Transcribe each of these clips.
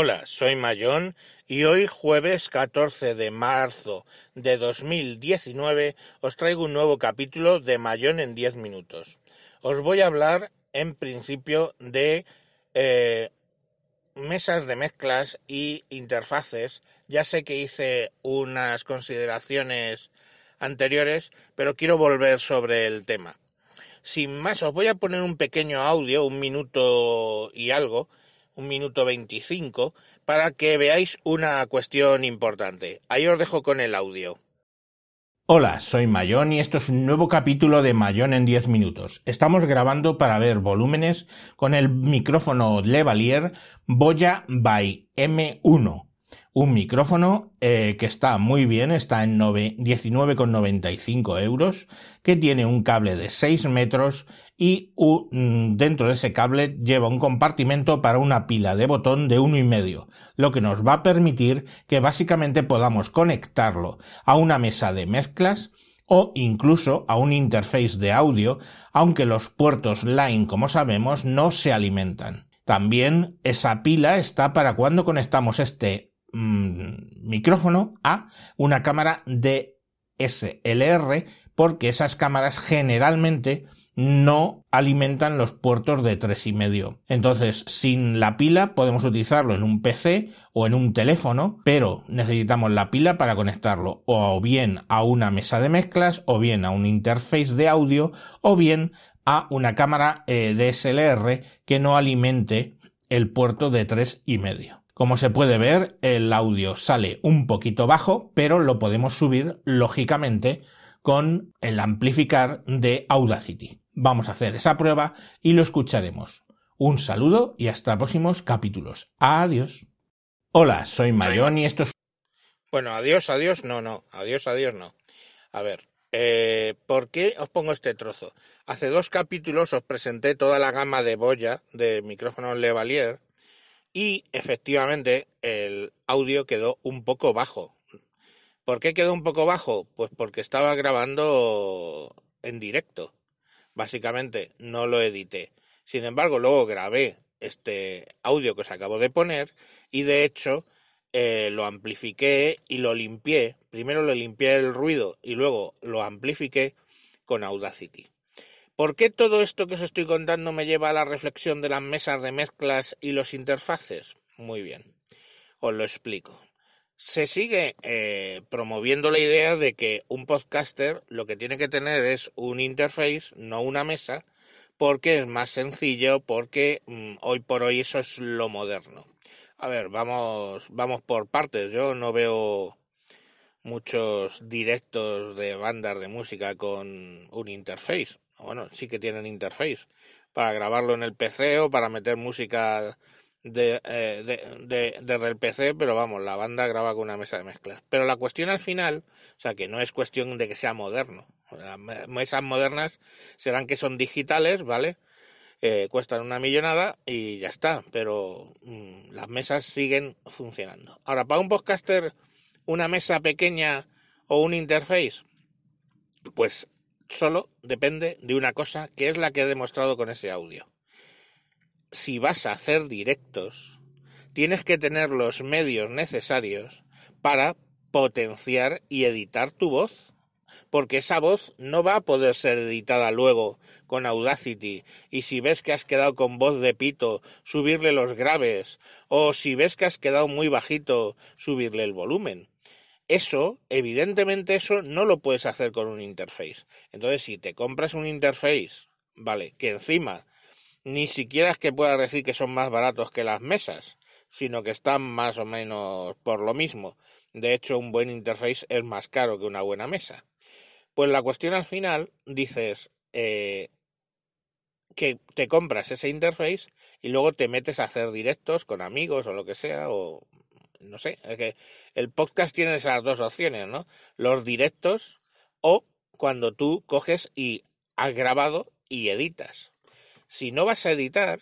Hola, soy Mayón y hoy jueves 14 de marzo de 2019 os traigo un nuevo capítulo de Mayón en 10 minutos. Os voy a hablar en principio de eh, mesas de mezclas y interfaces. Ya sé que hice unas consideraciones anteriores, pero quiero volver sobre el tema. Sin más, os voy a poner un pequeño audio, un minuto y algo, un minuto 25, para que veáis una cuestión importante. Ahí os dejo con el audio. Hola, soy Mayón y esto es un nuevo capítulo de Mayón en 10 minutos. Estamos grabando para ver volúmenes con el micrófono Levalier Boya by M1 un micrófono eh, que está muy bien, está en 19,95 euros, que tiene un cable de 6 metros y mm, dentro de ese cable lleva un compartimento para una pila de botón de uno y medio, lo que nos va a permitir que básicamente podamos conectarlo a una mesa de mezclas o incluso a un interface de audio, aunque los puertos line, como sabemos, no se alimentan. También esa pila está para cuando conectamos este Mm, micrófono a una cámara DSLR porque esas cámaras generalmente no alimentan los puertos de tres y medio. Entonces, sin la pila podemos utilizarlo en un PC o en un teléfono, pero necesitamos la pila para conectarlo o bien a una mesa de mezclas, o bien a un interface de audio, o bien a una cámara eh, DSLR que no alimente el puerto de tres y medio. Como se puede ver, el audio sale un poquito bajo, pero lo podemos subir lógicamente con el amplificar de Audacity. Vamos a hacer esa prueba y lo escucharemos. Un saludo y hasta próximos capítulos. Adiós. Hola, soy Mayón y esto es... Bueno, adiós, adiós, no, no, adiós, adiós, no. A ver, eh, ¿por qué os pongo este trozo? Hace dos capítulos os presenté toda la gama de boya de micrófonos Levalier y efectivamente el audio quedó un poco bajo. ¿Por qué quedó un poco bajo? Pues porque estaba grabando en directo. Básicamente no lo edité. Sin embargo, luego grabé este audio que os acabo de poner y de hecho eh, lo amplifiqué y lo limpié. Primero le limpié el ruido y luego lo amplifiqué con Audacity. ¿Por qué todo esto que os estoy contando me lleva a la reflexión de las mesas de mezclas y los interfaces? Muy bien, os lo explico. Se sigue eh, promoviendo la idea de que un podcaster lo que tiene que tener es un interface, no una mesa, porque es más sencillo, porque mm, hoy por hoy eso es lo moderno. A ver, vamos, vamos por partes. Yo no veo muchos directos de bandas de música con un interface bueno, sí que tienen interface para grabarlo en el PC o para meter música de, eh, de, desde el PC, pero vamos, la banda graba con una mesa de mezclas. Pero la cuestión al final, o sea, que no es cuestión de que sea moderno. mesas modernas serán que son digitales, ¿vale? Eh, cuestan una millonada y ya está, pero mm, las mesas siguen funcionando. Ahora, para un podcaster, una mesa pequeña o un interface, pues solo depende de una cosa que es la que he demostrado con ese audio. Si vas a hacer directos, tienes que tener los medios necesarios para potenciar y editar tu voz. Porque esa voz no va a poder ser editada luego con Audacity. Y si ves que has quedado con voz de pito, subirle los graves. O si ves que has quedado muy bajito, subirle el volumen. Eso, evidentemente, eso no lo puedes hacer con un interface. Entonces, si te compras un interface, vale, que encima ni siquiera es que puedas decir que son más baratos que las mesas, sino que están más o menos por lo mismo. De hecho, un buen interface es más caro que una buena mesa. Pues la cuestión al final dices eh, que te compras ese interface y luego te metes a hacer directos con amigos o lo que sea, no sé, es que el podcast tiene esas dos opciones, ¿no? Los directos o cuando tú coges y has grabado y editas. Si no vas a editar,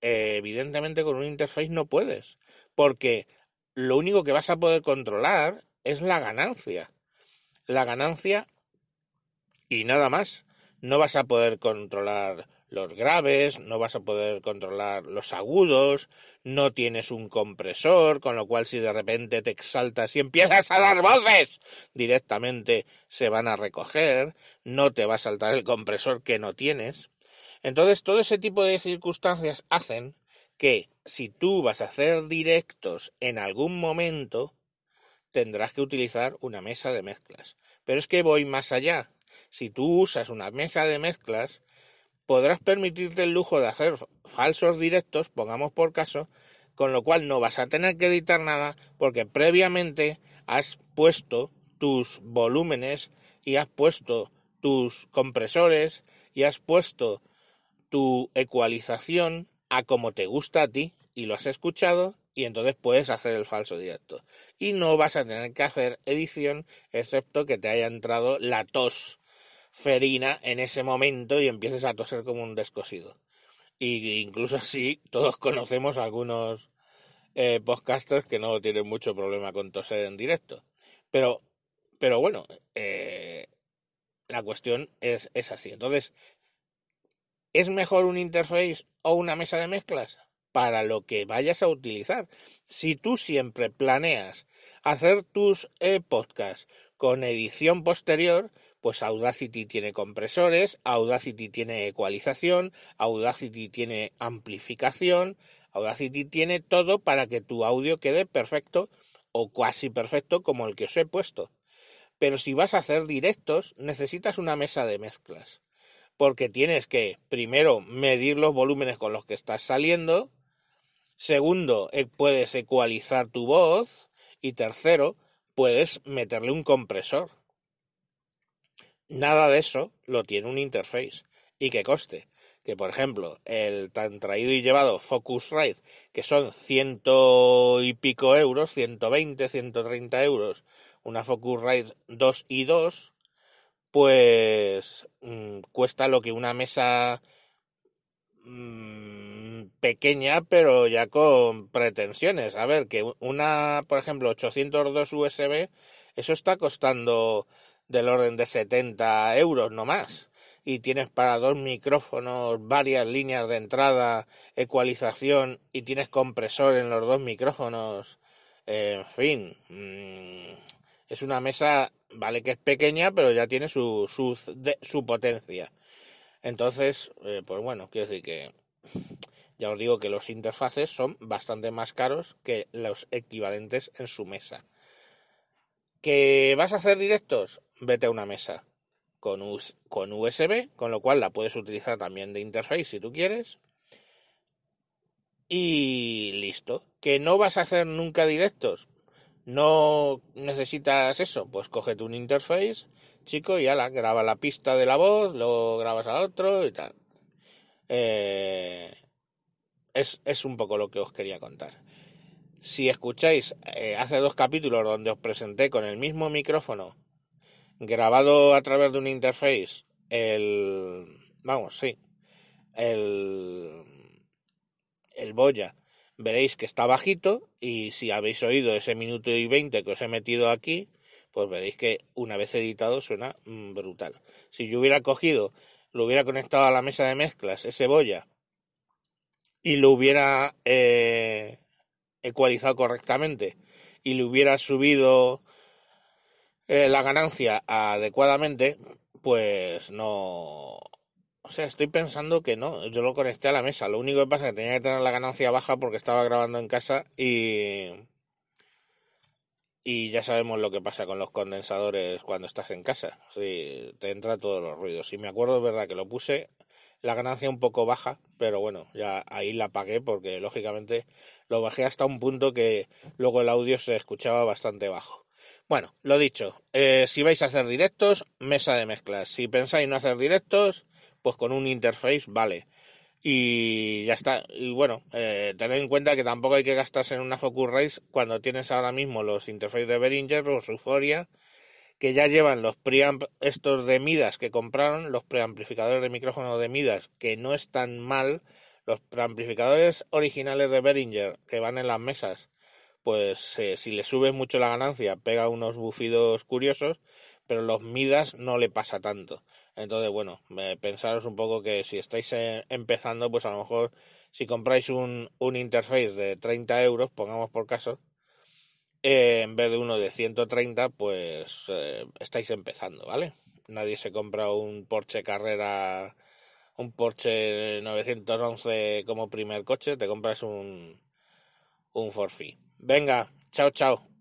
eh, evidentemente con un interface no puedes, porque lo único que vas a poder controlar es la ganancia. La ganancia y nada más. No vas a poder controlar los graves, no vas a poder controlar los agudos, no tienes un compresor, con lo cual si de repente te exaltas y empiezas a dar voces, directamente se van a recoger, no te va a saltar el compresor que no tienes. Entonces todo ese tipo de circunstancias hacen que si tú vas a hacer directos en algún momento, tendrás que utilizar una mesa de mezclas. Pero es que voy más allá. Si tú usas una mesa de mezclas, podrás permitirte el lujo de hacer falsos directos, pongamos por caso, con lo cual no vas a tener que editar nada porque previamente has puesto tus volúmenes y has puesto tus compresores y has puesto tu ecualización a como te gusta a ti y lo has escuchado y entonces puedes hacer el falso directo. Y no vas a tener que hacer edición excepto que te haya entrado la tos ferina en ese momento y empieces a toser como un descosido. Y incluso así, todos conocemos algunos eh, podcasters que no tienen mucho problema con toser en directo. Pero, pero bueno, eh, la cuestión es, es así. Entonces, ¿es mejor un interface o una mesa de mezclas? Para lo que vayas a utilizar. Si tú siempre planeas hacer tus podcasts con edición posterior, pues Audacity tiene compresores, Audacity tiene ecualización, Audacity tiene amplificación, Audacity tiene todo para que tu audio quede perfecto o casi perfecto como el que os he puesto. Pero si vas a hacer directos, necesitas una mesa de mezclas. Porque tienes que, primero, medir los volúmenes con los que estás saliendo. Segundo, eh, puedes ecualizar tu voz. Y tercero, puedes meterle un compresor. Nada de eso lo tiene un interface. Y que coste. Que por ejemplo, el tan traído y llevado Focusrite, que son ciento y pico euros, 120, 130 euros, una Focusrite 2 y 2, pues mmm, cuesta lo que una mesa mmm, pequeña, pero ya con pretensiones. A ver, que una, por ejemplo, 802 USB, eso está costando del orden de 70 euros no más. Y tienes para dos micrófonos, varias líneas de entrada, ecualización y tienes compresor en los dos micrófonos. en fin, mmm, es una mesa, vale que es pequeña, pero ya tiene su, su, de, su potencia. Entonces, eh, pues bueno, quiero decir que ya os digo que los interfaces son bastante más caros que los equivalentes en su mesa. ¿Que vas a hacer directos? Vete a una mesa con, con USB, con lo cual la puedes utilizar también de interface si tú quieres. Y listo. ¿Que no vas a hacer nunca directos? ¿No necesitas eso? Pues cógete un interface, chico, y la graba la pista de la voz, lo grabas a otro y tal. Eh, es, es un poco lo que os quería contar. Si escucháis eh, hace dos capítulos donde os presenté con el mismo micrófono grabado a través de un interface el vamos sí el el boya veréis que está bajito y si habéis oído ese minuto y veinte que os he metido aquí pues veréis que una vez editado suena mm, brutal. Si yo hubiera cogido lo hubiera conectado a la mesa de mezclas ese boya y lo hubiera eh, ecualizado correctamente y le hubiera subido eh, la ganancia adecuadamente, pues no... O sea, estoy pensando que no, yo lo conecté a la mesa. Lo único que pasa es que tenía que tener la ganancia baja porque estaba grabando en casa y... Y ya sabemos lo que pasa con los condensadores cuando estás en casa. Sí, te entra todos los ruidos. Y me acuerdo, verdad, que lo puse la ganancia un poco baja, pero bueno, ya ahí la pagué porque lógicamente lo bajé hasta un punto que luego el audio se escuchaba bastante bajo. Bueno, lo dicho, eh, si vais a hacer directos, mesa de mezclas. Si pensáis no hacer directos, pues con un interface vale. Y ya está. Y bueno, eh, tened en cuenta que tampoco hay que gastarse en una Focusrite cuando tienes ahora mismo los interfaces de Behringer, los Euphoria, que ya llevan los preamp estos de Midas que compraron, los preamplificadores de micrófono de Midas, que no están mal, los preamplificadores originales de Behringer que van en las mesas, pues eh, si le sube mucho la ganancia, pega unos bufidos curiosos, pero los Midas no le pasa tanto. Entonces, bueno, pensaros un poco que si estáis eh, empezando, pues a lo mejor si compráis un, un interface de 30 euros, pongamos por caso, eh, en vez de uno de 130, pues estáis empezando, ¿vale? Nadie se compra un Porsche Carrera, un Porsche 911 como primer coche, te compras un, un forfait. Venga, chao, chao.